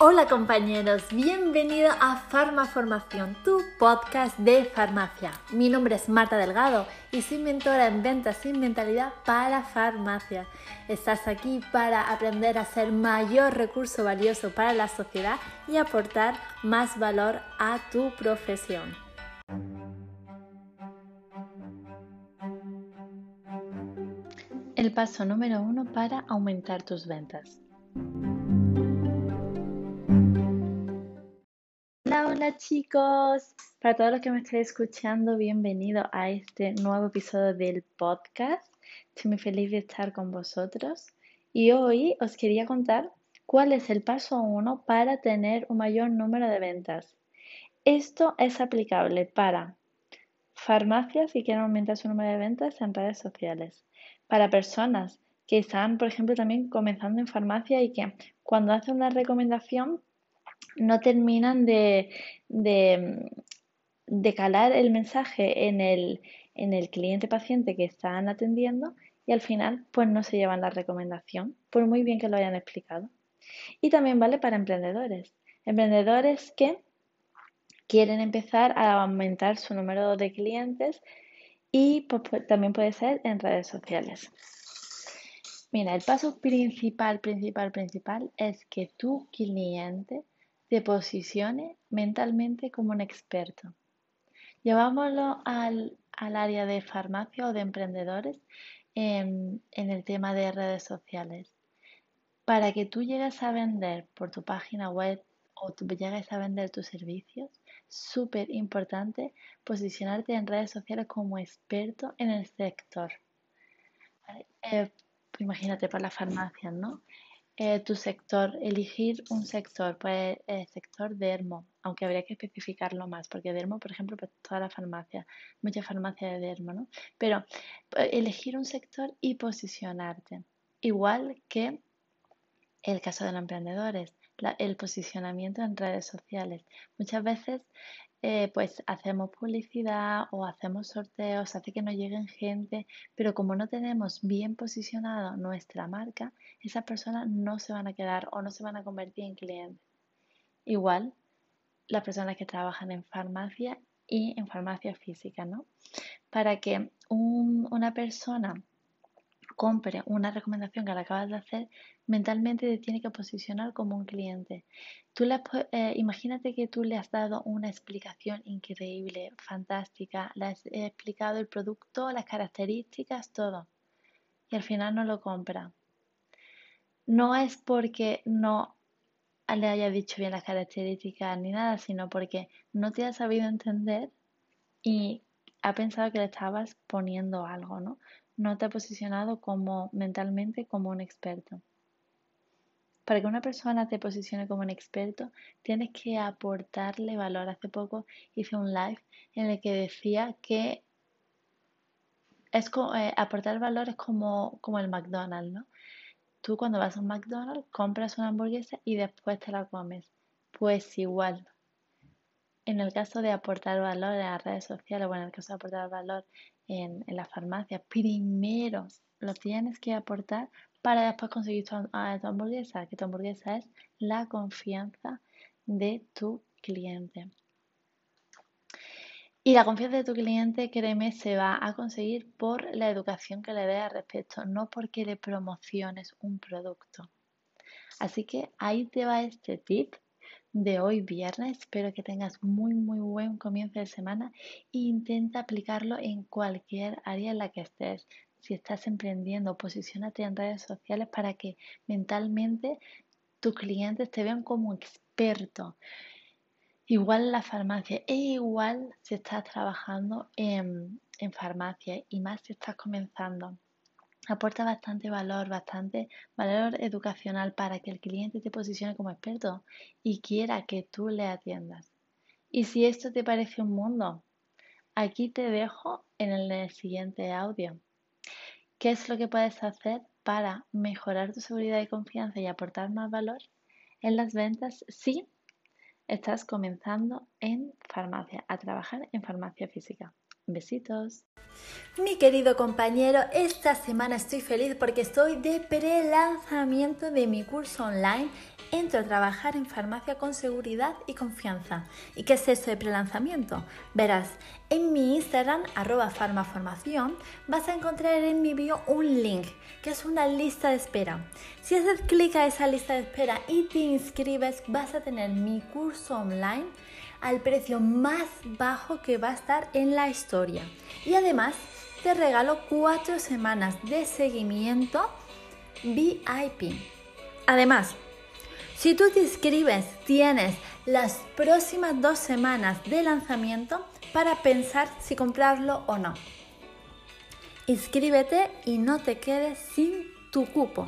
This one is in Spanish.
Hola compañeros, bienvenido a Farmaformación, tu podcast de farmacia. Mi nombre es Marta Delgado y soy mentora en ventas sin mentalidad para farmacia. Estás aquí para aprender a ser mayor recurso valioso para la sociedad y aportar más valor a tu profesión. El paso número uno para aumentar tus ventas. Hola, chicos, para todos los que me estáis escuchando, bienvenido a este nuevo episodio del podcast. Estoy muy feliz de estar con vosotros y hoy os quería contar cuál es el paso uno para tener un mayor número de ventas. Esto es aplicable para farmacias que quieren aumentar su número de ventas en redes sociales, para personas que están, por ejemplo, también comenzando en farmacia y que cuando hacen una recomendación no terminan de, de, calar el mensaje en el, en el cliente paciente que están atendiendo y al final pues no se llevan la recomendación, por muy bien que lo hayan explicado. Y también vale para emprendedores. Emprendedores que quieren empezar a aumentar su número de clientes y pues, también puede ser en redes sociales. Mira, el paso principal, principal, principal es que tu cliente te posicione mentalmente como un experto. Llevámoslo al, área de farmacia o de emprendedores en, en el tema de redes sociales. Para que tú llegues a vender por tu página web o tú llegues a vender tus servicios, súper importante posicionarte en redes sociales como experto en el sector. Eh, imagínate para las farmacias, ¿no? Eh, tu sector, elegir un sector, pues el sector dermo, aunque habría que especificarlo más, porque dermo, por ejemplo, pues toda la farmacia, mucha farmacia de dermo, ¿no? Pero pues, elegir un sector y posicionarte, igual que el caso de los emprendedores, el posicionamiento en redes sociales. Muchas veces eh, pues hacemos publicidad o hacemos sorteos, hace que nos lleguen gente, pero como no tenemos bien posicionado nuestra marca, esas personas no se van a quedar o no se van a convertir en clientes. Igual las personas que trabajan en farmacia y en farmacia física, ¿no? Para que una persona compre una recomendación que le acabas de hacer, mentalmente te tiene que posicionar como un cliente. Tú le, eh, imagínate que tú le has dado una explicación increíble, fantástica, le has explicado el producto, las características, todo, y al final no lo compra. No es porque no le haya dicho bien las características ni nada, sino porque no te ha sabido entender y ha pensado que le estabas poniendo algo, ¿no? No te ha posicionado como mentalmente como un experto. Para que una persona te posicione como un experto, tienes que aportarle valor. Hace poco hice un live en el que decía que es eh, aportar valor es como, como el McDonald's, ¿no? Tú cuando vas a un McDonald's compras una hamburguesa y después te la comes. Pues igual. En el caso de aportar valor en las redes sociales o en el caso de aportar valor en, la farmacia, primero lo tienes que aportar para después conseguir tu, hamburguesa, que tu hamburguesa es la confianza de tu cliente. Y la confianza de tu cliente, créeme, se va a conseguir por la educación que le dé al respecto, no porque le promociones un producto. Así que ahí te va este tip de hoy viernes. Espero que tengas muy muy buen comienzo de semana e intenta aplicarlo en cualquier área en la que estés. Si estás emprendiendo, posicionate en redes sociales para que mentalmente tus clientes te vean como experto. Igual en la farmacia e igual si estás trabajando en, en farmacia y más si estás comenzando aporta bastante valor, bastante valor educacional para que el cliente te posicione como experto y quiera que tú le atiendas. Y si esto te parece un mundo, aquí te dejo en el siguiente audio. ¿Qué es lo que puedes hacer para mejorar tu seguridad y confianza y aportar más valor en las ventas si estás comenzando en farmacia, a trabajar en farmacia física? Besitos. Mi querido compañero, esta semana estoy feliz porque estoy de pre-lanzamiento de mi curso online Entro a trabajar en farmacia con seguridad y confianza. ¿Y qué es eso de prelanzamiento? Verás, en mi Instagram, arroba farmaformación, vas a encontrar en mi bio un link, que es una lista de espera. Si haces clic a esa lista de espera y te inscribes, vas a tener mi curso online al precio más bajo que va a estar en la historia. Y además, te regalo cuatro semanas de seguimiento VIP. Además, si tú te inscribes, tienes las próximas dos semanas de lanzamiento para pensar si comprarlo o no. Inscríbete y no te quedes sin tu cupo.